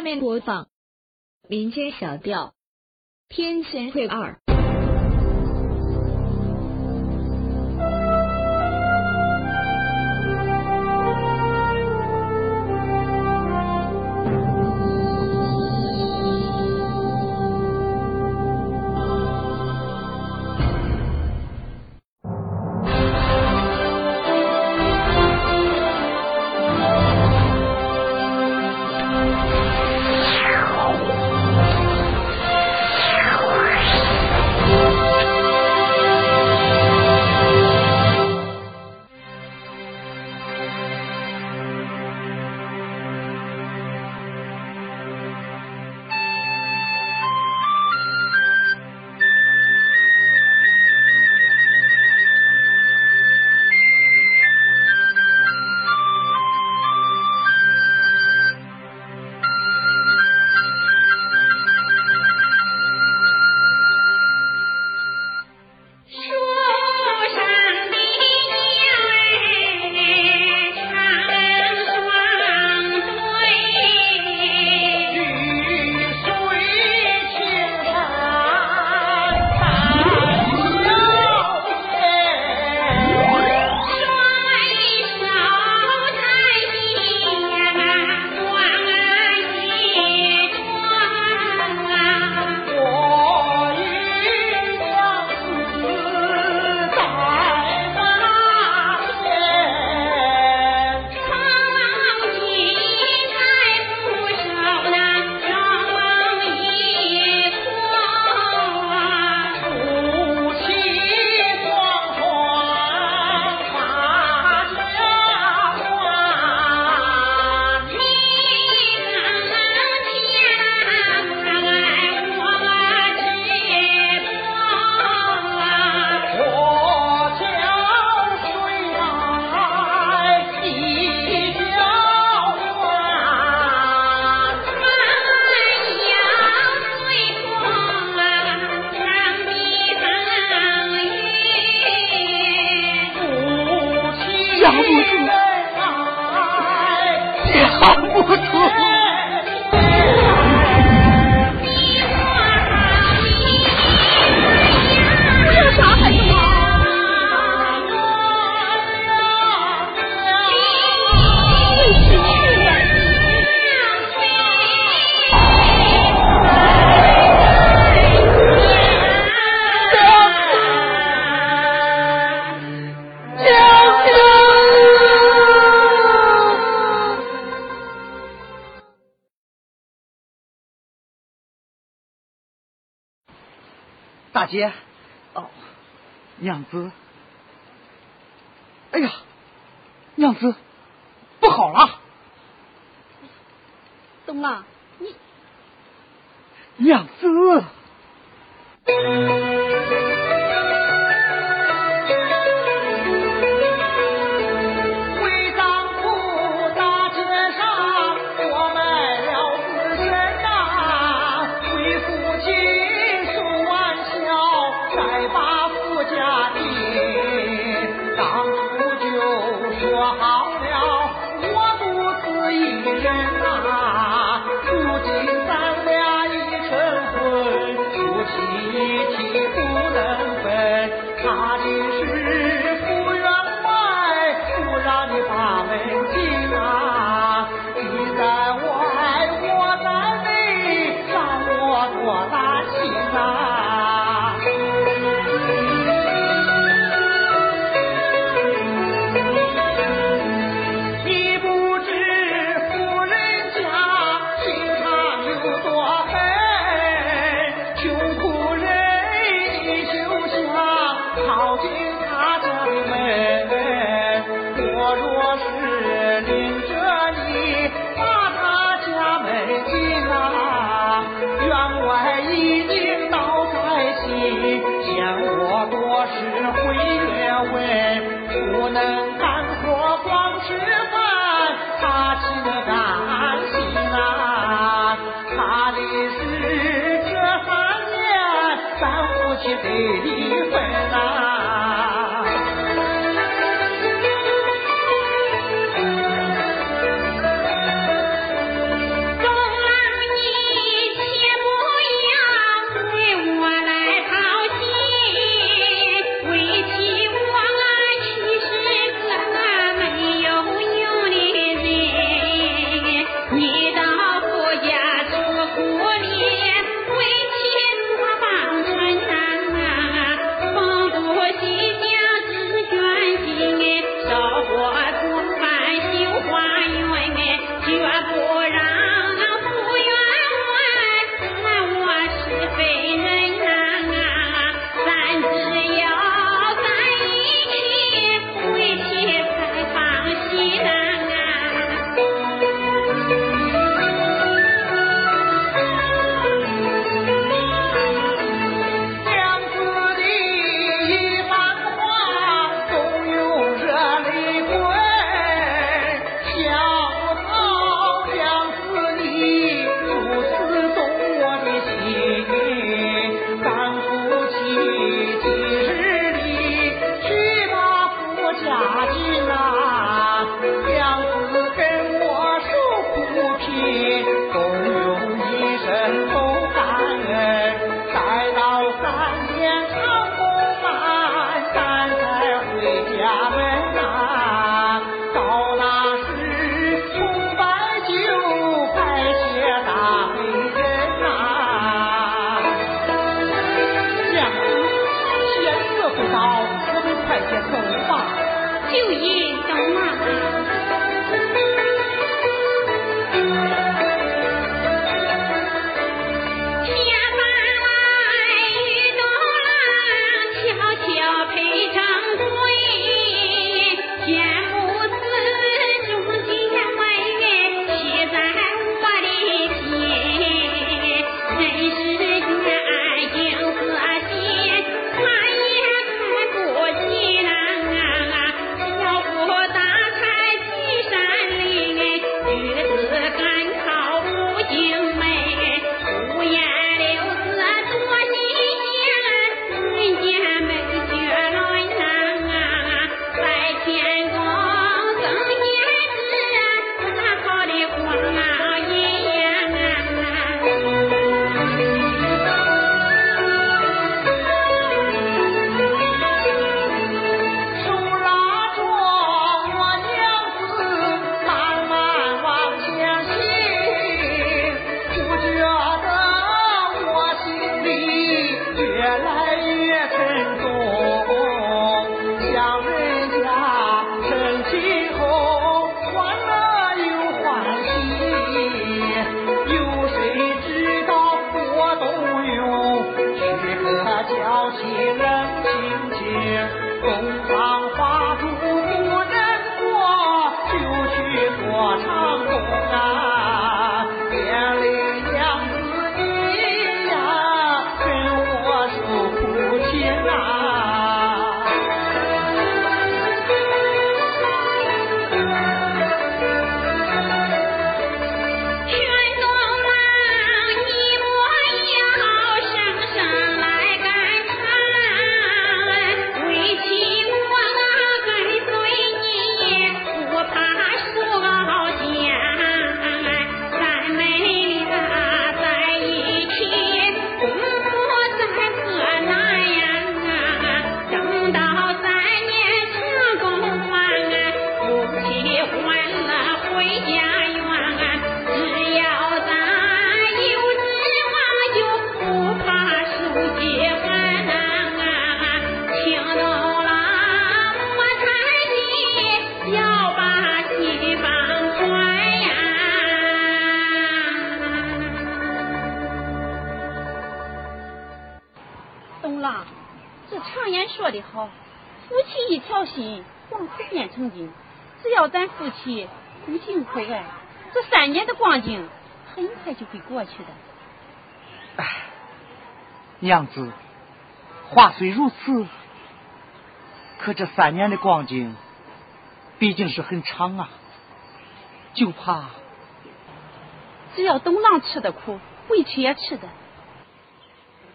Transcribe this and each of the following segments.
下面播放民间小调《天仙配二》。大姐，哦，娘子，哎呀，娘子，不好了！怎么了？你，娘子。六一土变成金。只要咱夫妻互敬互爱，这三年的光景很快就会过去的。哎，娘子，话虽如此，可这三年的光景毕竟是很长啊，就怕只要东郎吃的苦，委屈也吃的。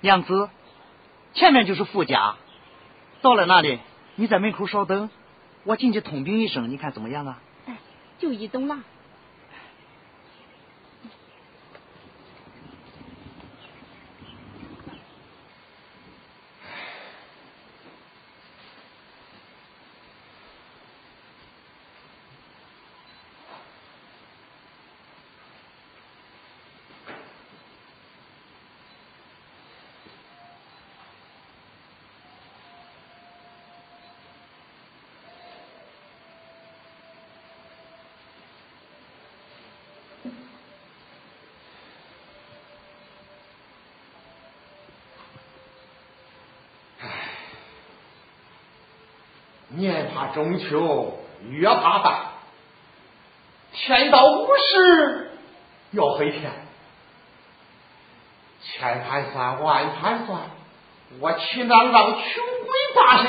娘子，前面就是富家，到了那里，你在门口稍等，我进去通禀一声，你看怎么样啊？哎，就一东郎。中秋，月怕半，天到午时要黑天。千盘算，万盘算，我岂能让穷鬼把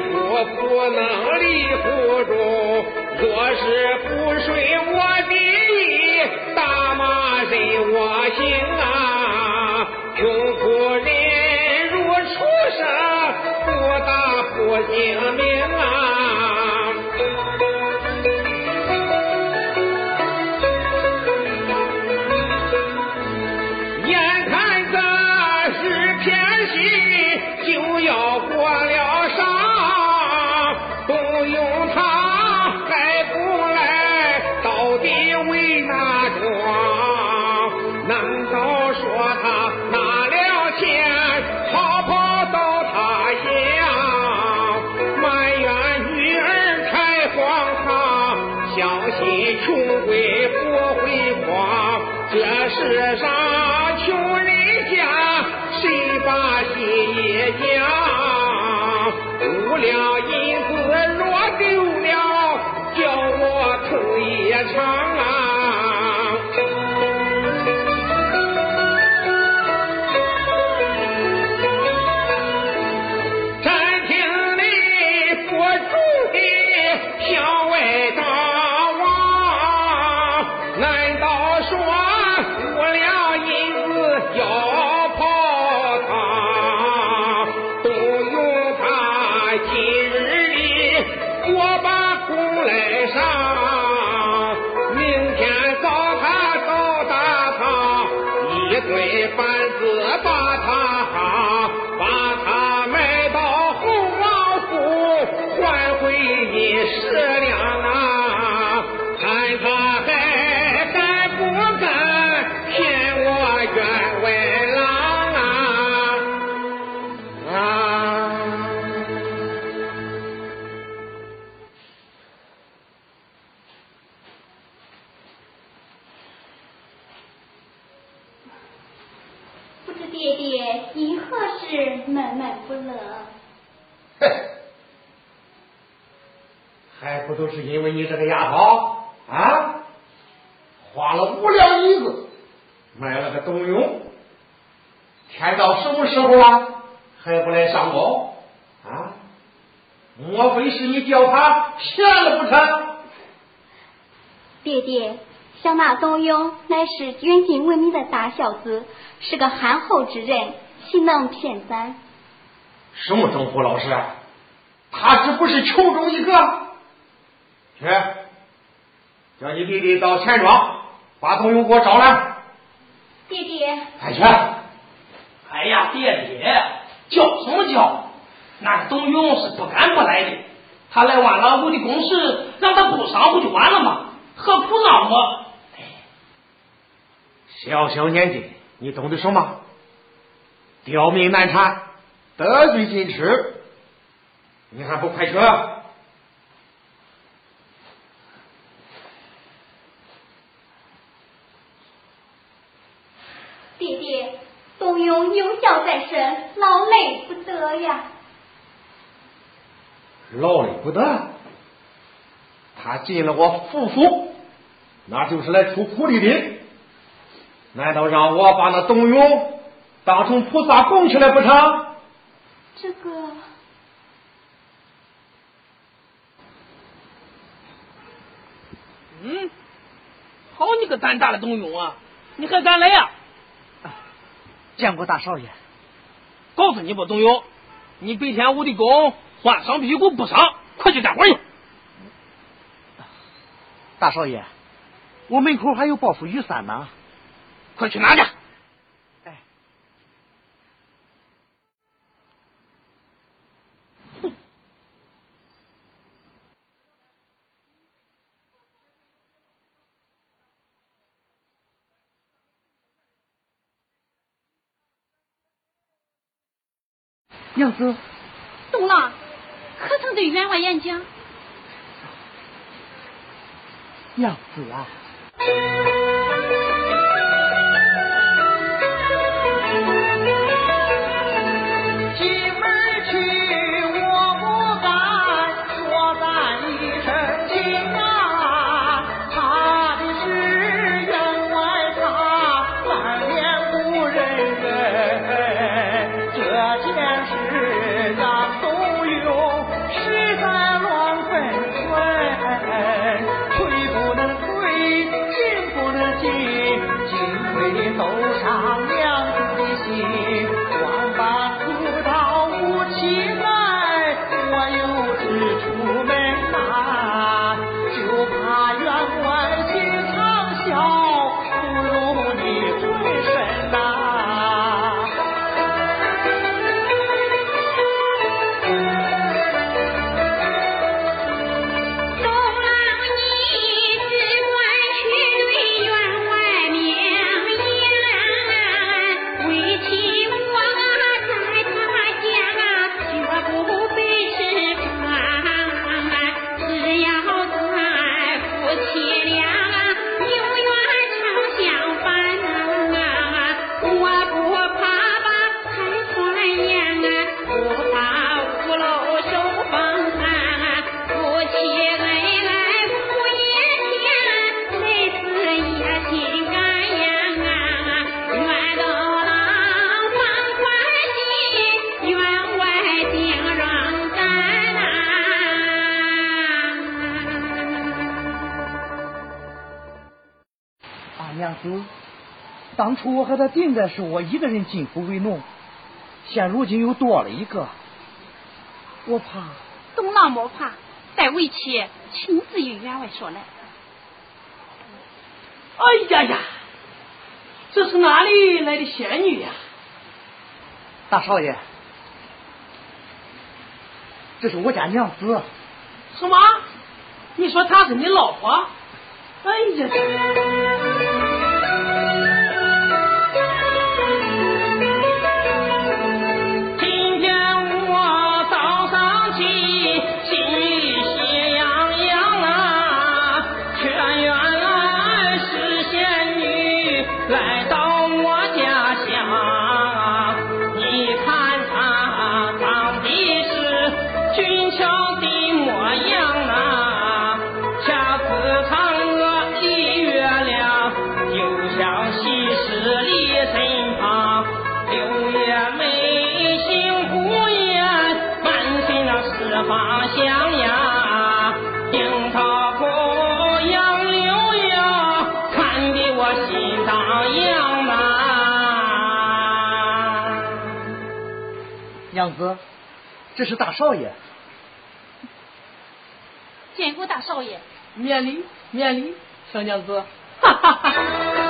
我？不能立府中，若是不顺我的意，大骂任我行啊！穷苦人如畜生，不打不精明啊！一堆小那冬泳乃是远近闻名的大孝子，是个憨厚之人，岂能骗咱？什么政府老师？他只不是其中一个。去，叫你弟弟到钱庄把董永给我找来。弟弟，快去！哎呀，爹爹，叫什么叫？那个董永是不敢不来的，他来挖老虎的公事，让他不上不就完了吗？何苦闹么？小小年纪，你懂得什么？刁民难缠，得罪进吃，你还不快去？爹爹，董永有孝在身，劳累不得呀。劳累不得，他进了我府府，那就是来出苦力的。难道让我把那董永当成菩萨供起来不成？这个，嗯，好你个胆大的董永啊！你还敢来呀、见过大少爷。告诉你吧，董永，你白天我的工换上屁股不上，快去干活去！大少爷，我门口还有包袱雨伞呢。快去拿去！哎，娘子，懂了，可曾对员外演讲？娘子啊！和他定的是我一个人进府为农，现如今又多了一个，我怕董郎莫怕，待为妻亲自与员外说来。哎呀呀，这是哪里来的仙女呀、大少爷，这是我家娘子。什么？你说她是你老婆？哎呀！娘子，这是大少爷。见过大少爷，免礼，免礼，小娘子，哈哈哈。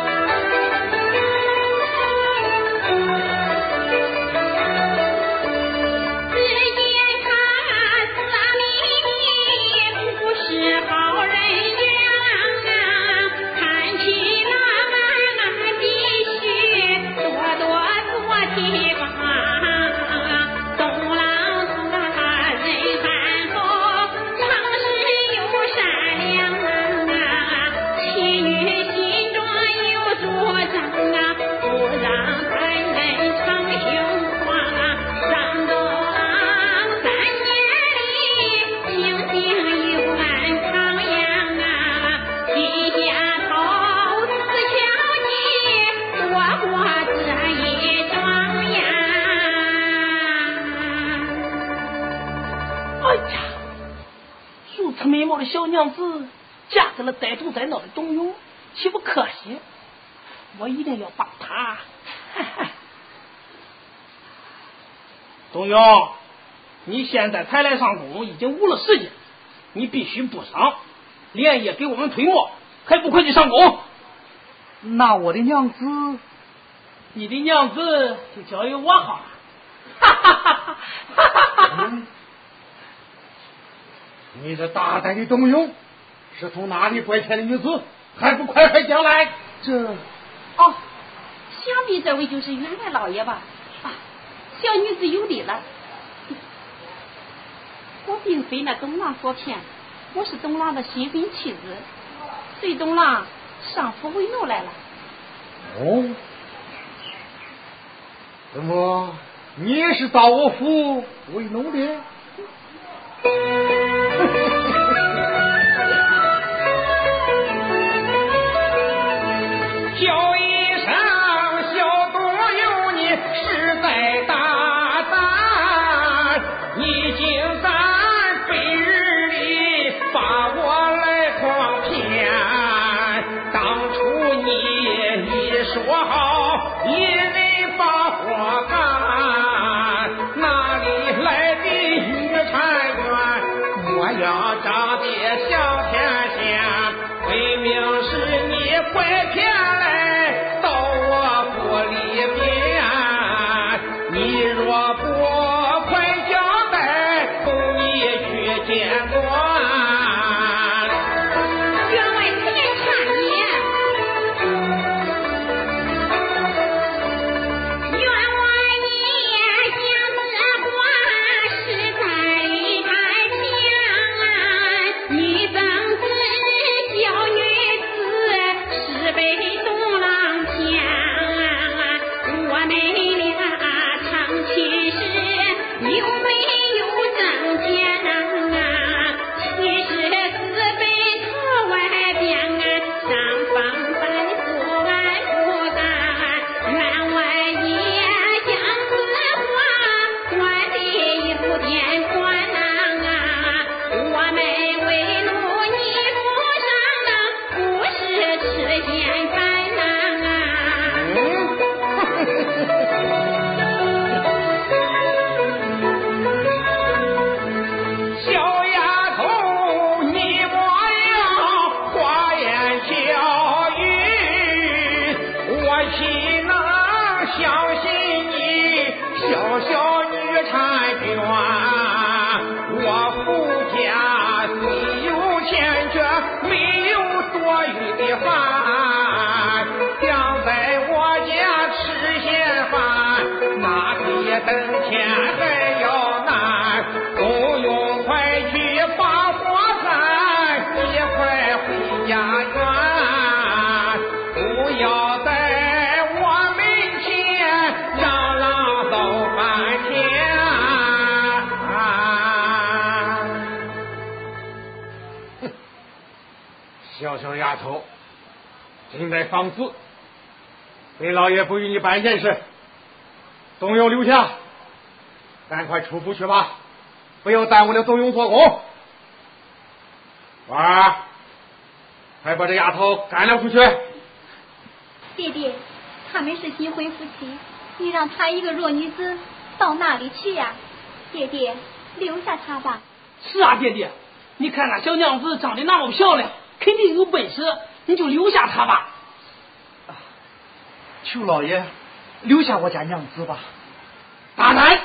现在才来上工，已经误了时间，你必须补上，连夜给我们推磨，还不快去上工？那我的娘子，你的娘子就交由我好了。哈哈哈哈哈哈！你这大胆的董永，是从哪里拐骗的女子？还不快快讲来！这哦，想必这位就是员外老爷吧？啊，小女子有礼了。我并非那董郎所骗，我是董郎的新婚妻子，随董郎上府为奴来了。哦，怎么你也是到我府为奴的？小小丫头，正在放肆！本老爷不与你办件事，董永留下，赶快出府去吧，不要耽误了董永做工。娃儿，快把这丫头赶了出去。爹爹，他们是新婚夫妻，你让她一个弱女子到哪里去呀？爹爹，留下她吧。是啊，爹爹，你看那小娘子长得那么漂亮，肯定有本事，你就留下他吧。求老爷留下我家娘子吧。大胆！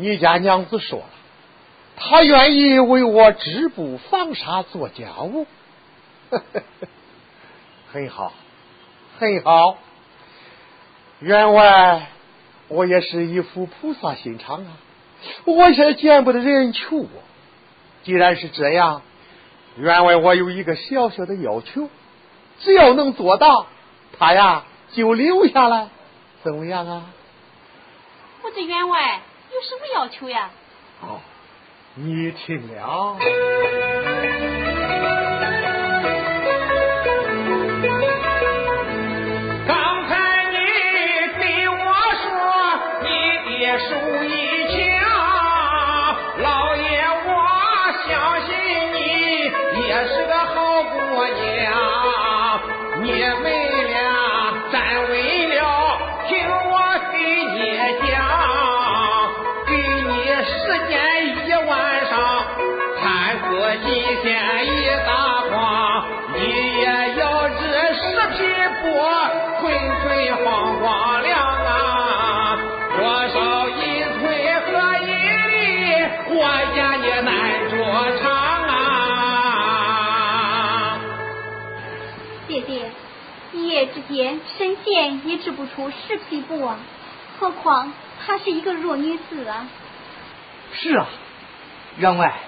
你家娘子说了，她愿意为我织布纺纱做家务，很好，很好。员外，我也是一副菩萨心肠啊，我也见不得人求我。既然是这样，员外我有一个小小的要求，只要能做到，他呀就留下来，怎么样啊？我这员外有什么要求呀？哦，你听了。难着长啊！爹爹，一夜之间神仙也织不出十匹布啊，何况她是一个弱女子啊！是啊，员外，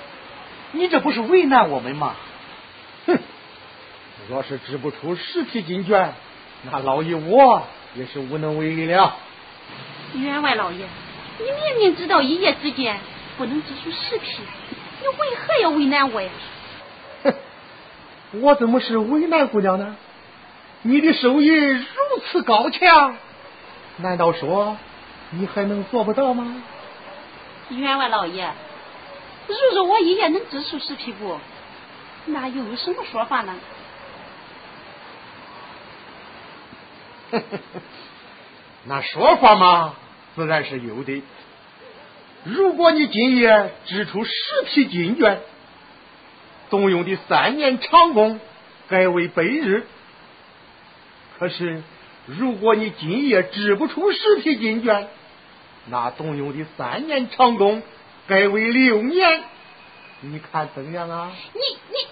你这不是为难我们吗？哼，若是织不出十匹金绢，那老爷我也是无能为力了。员外老爷，你明明知道一夜之间不能织出十匹，你为何要为难我呀？哼，我怎么是为难姑娘呢？你的手艺如此高强，难道说你还能做不到吗？员外老爷，如若我一夜能织出十匹布，那又有什么说法呢？那说法嘛，自然是有的。如果你今夜织出十匹金绢，动用的三年长工改为百日。可是，如果你今夜织不出十匹金绢，那动用的三年长工改为六年。你看怎样啊？你你。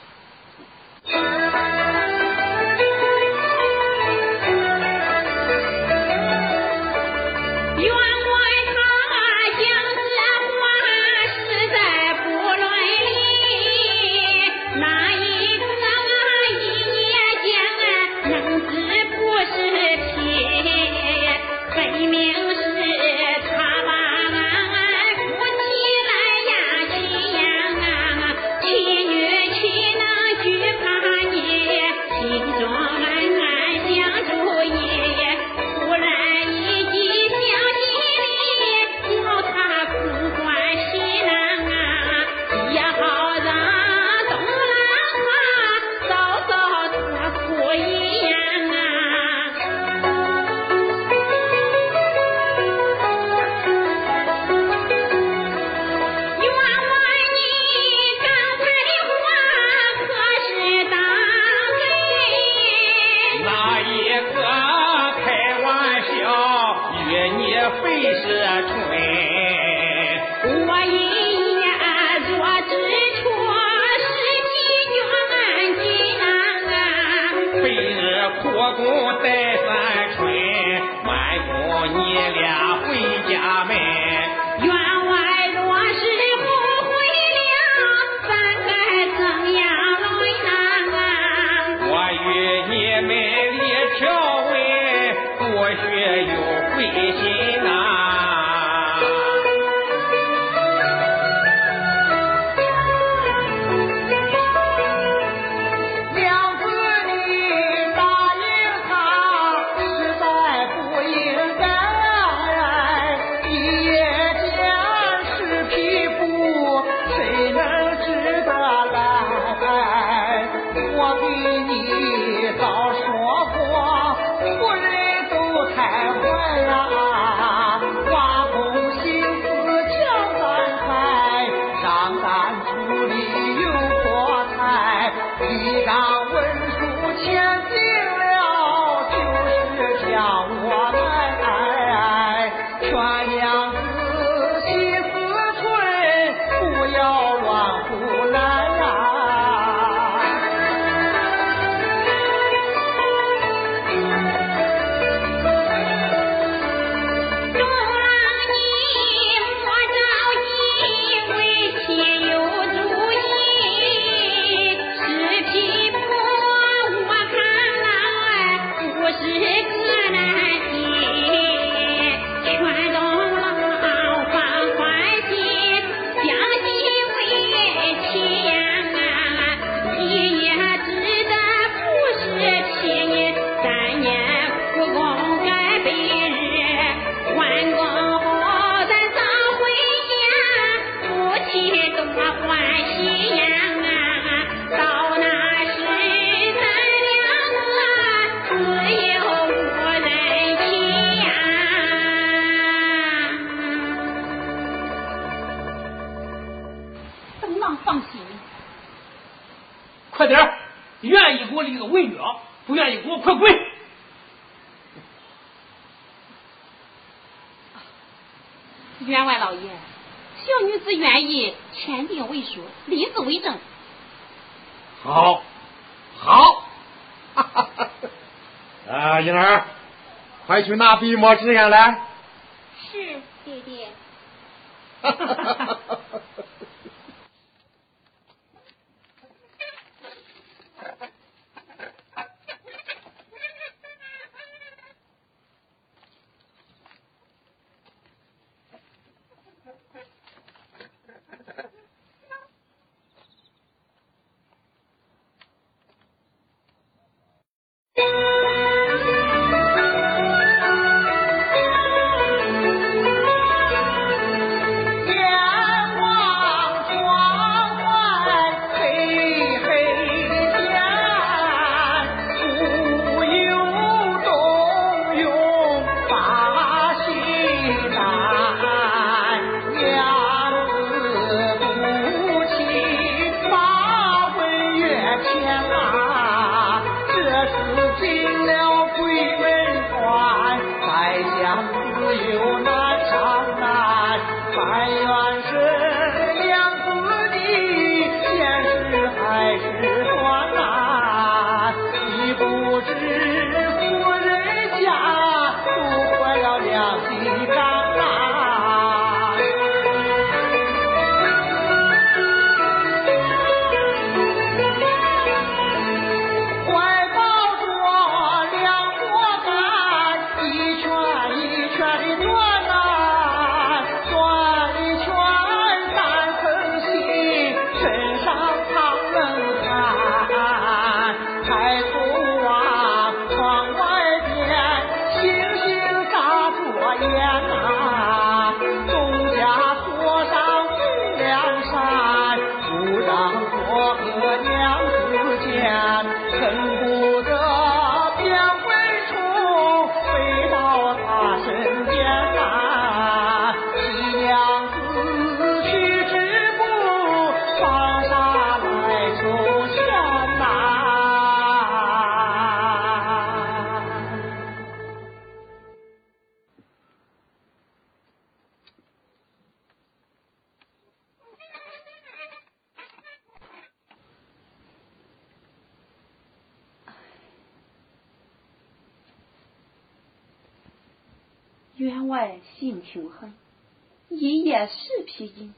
员外老爷，小女子愿意签订文书，立字为证。好，好，啊，英儿，快去拿笔墨纸砚来。是爹爹。员 十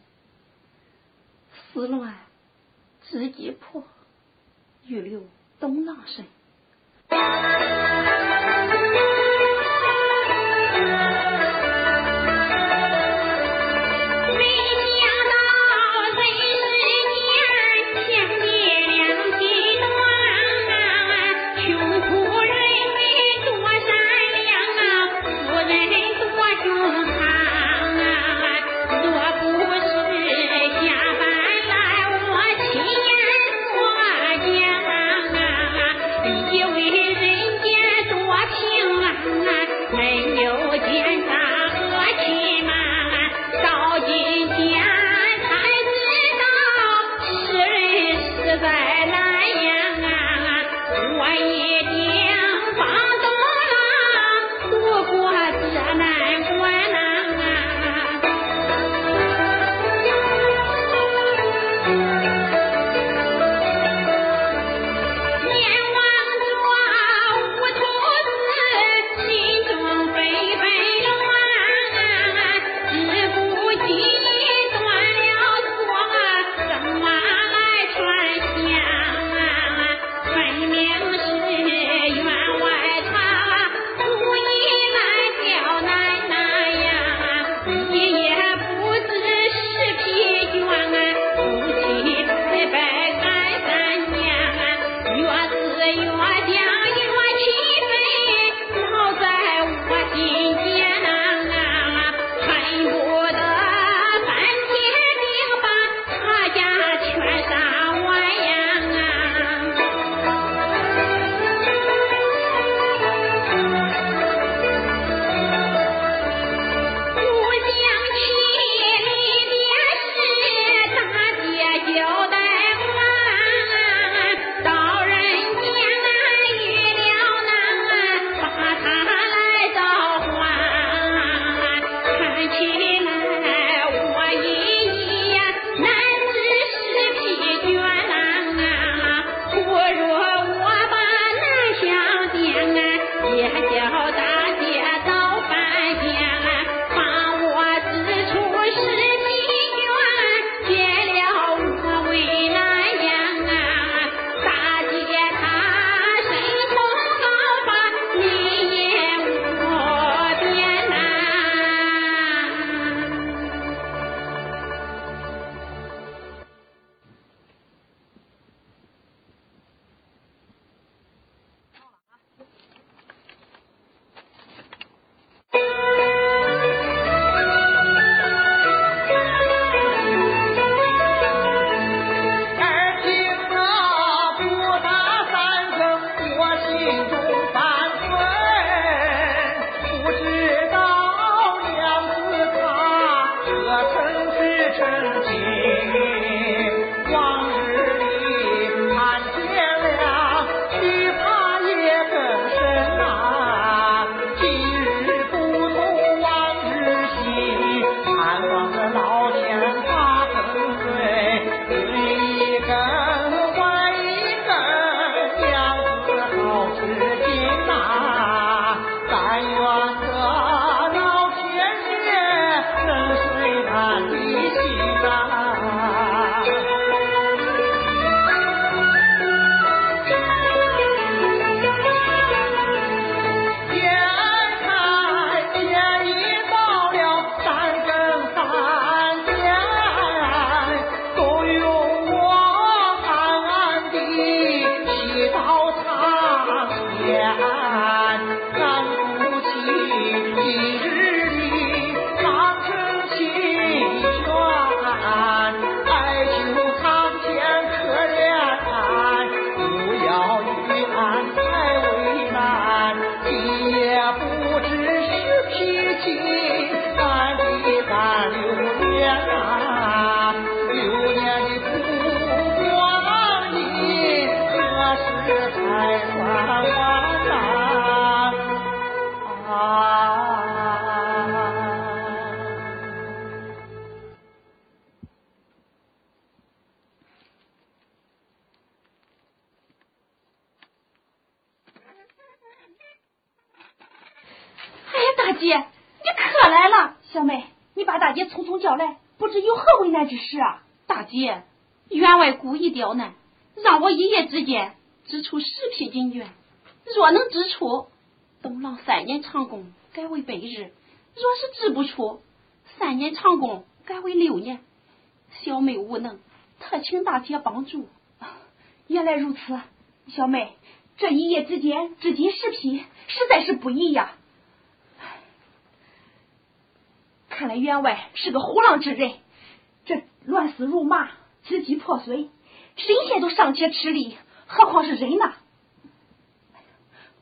长工改为百日；若是支不出，三年长工改为六年。小妹无能，特请大姐帮助。原来如此，小妹，这一夜之间支金十匹，实在是不易呀。看来员外是个虎狼之人，这乱丝如麻，织机破碎，神仙都尚且吃力，何况是人呢？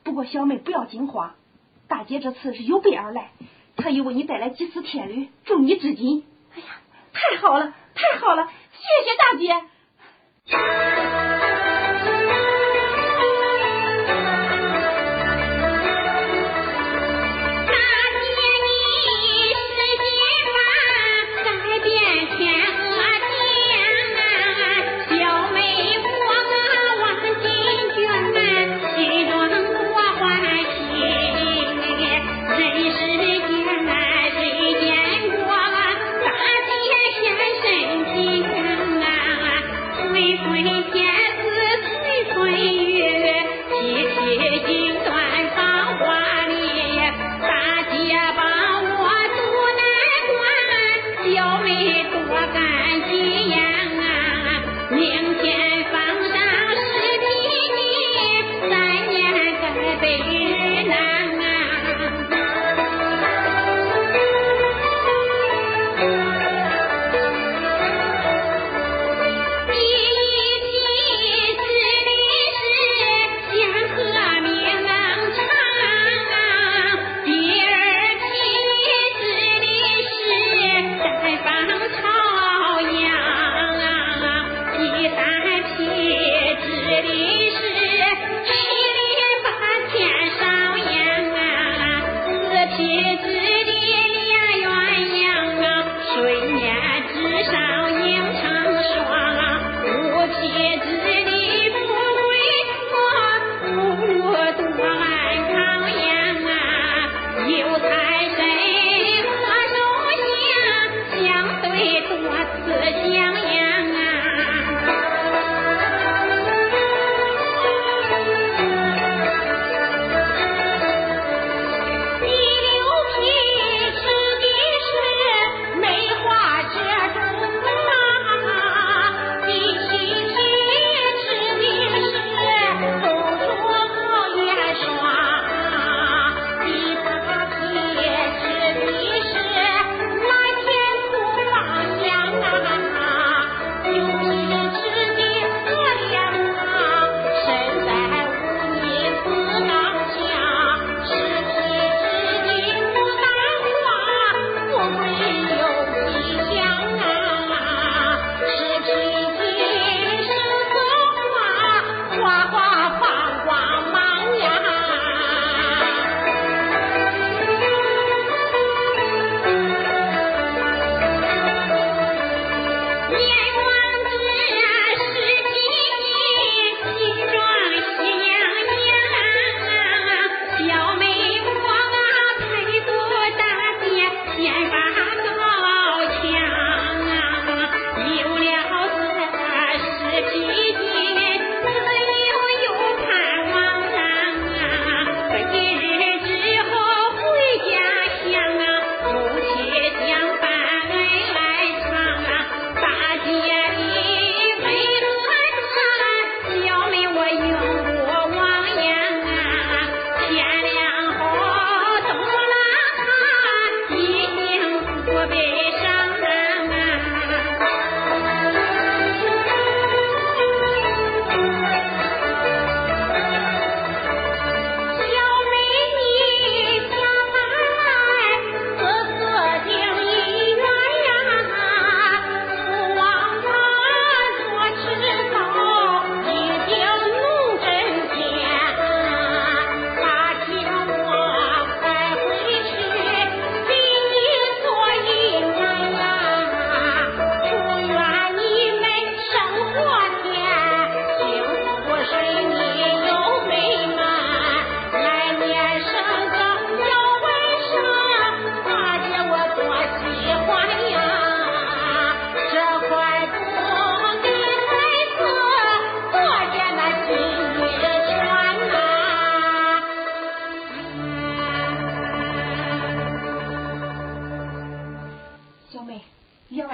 不过小妹不要惊慌，大姐这次是有备而来，特意为你带来几丝天缕，助你至今。哎呀，太好了，太好了，谢谢大姐。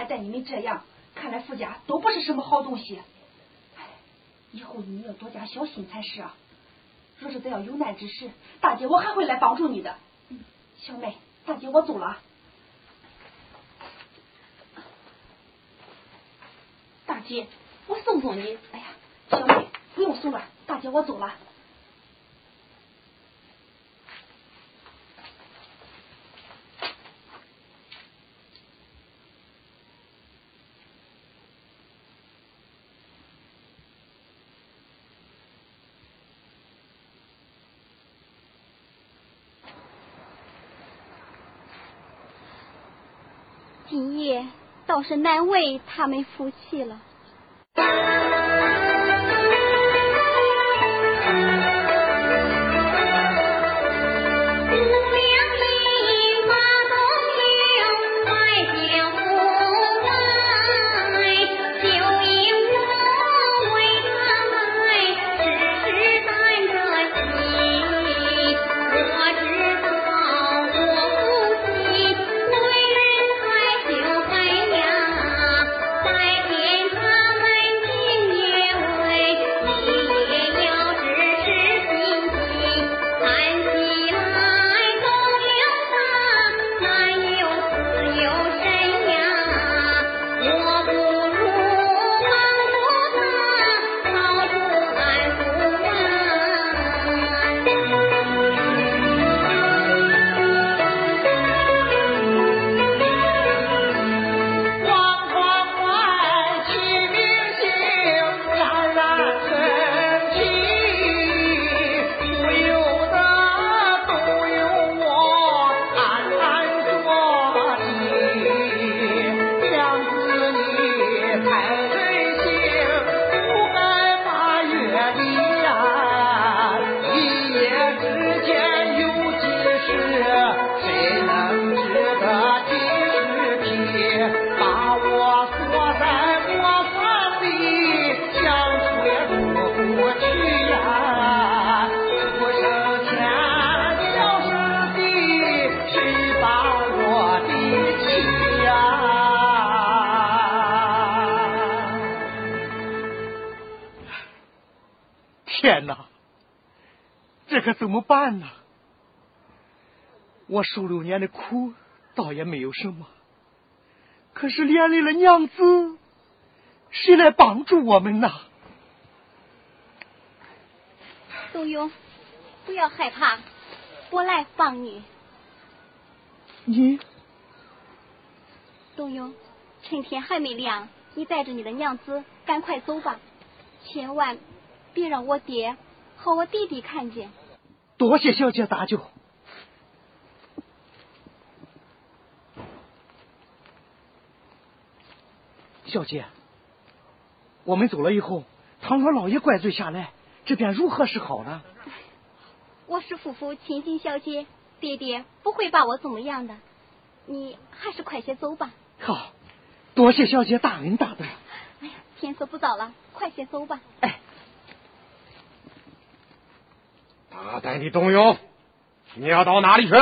待你们这样，看来富家都不是什么好东西。以后你们要多加小心才是啊！若是再要有难之时，大姐我还会来帮助你的。小妹，大姐我走了。大姐，我送送你。哎呀，小妹不用送了，大姐我走了。今夜倒是难为他们夫妻了。么办呢？我受六年的苦，倒也没有什么，可是连累了娘子，谁来帮助我们呢？冬勇，不要害怕，我来帮你。你，冬勇，趁天还没亮，你带着你的娘子赶快走吧，千万。别让我爹和我弟弟看见。多谢小姐搭救。小姐，我们走了以后，倘若老爷怪罪下来，这便如何是好呢？我是夫妇亲近小姐，爹爹不会把我怎么样的。你还是快些走吧。好，多谢小姐大恩大德。哎呀，天色不早了，快些走吧。哎。大胆的冬勇，你要到哪里去？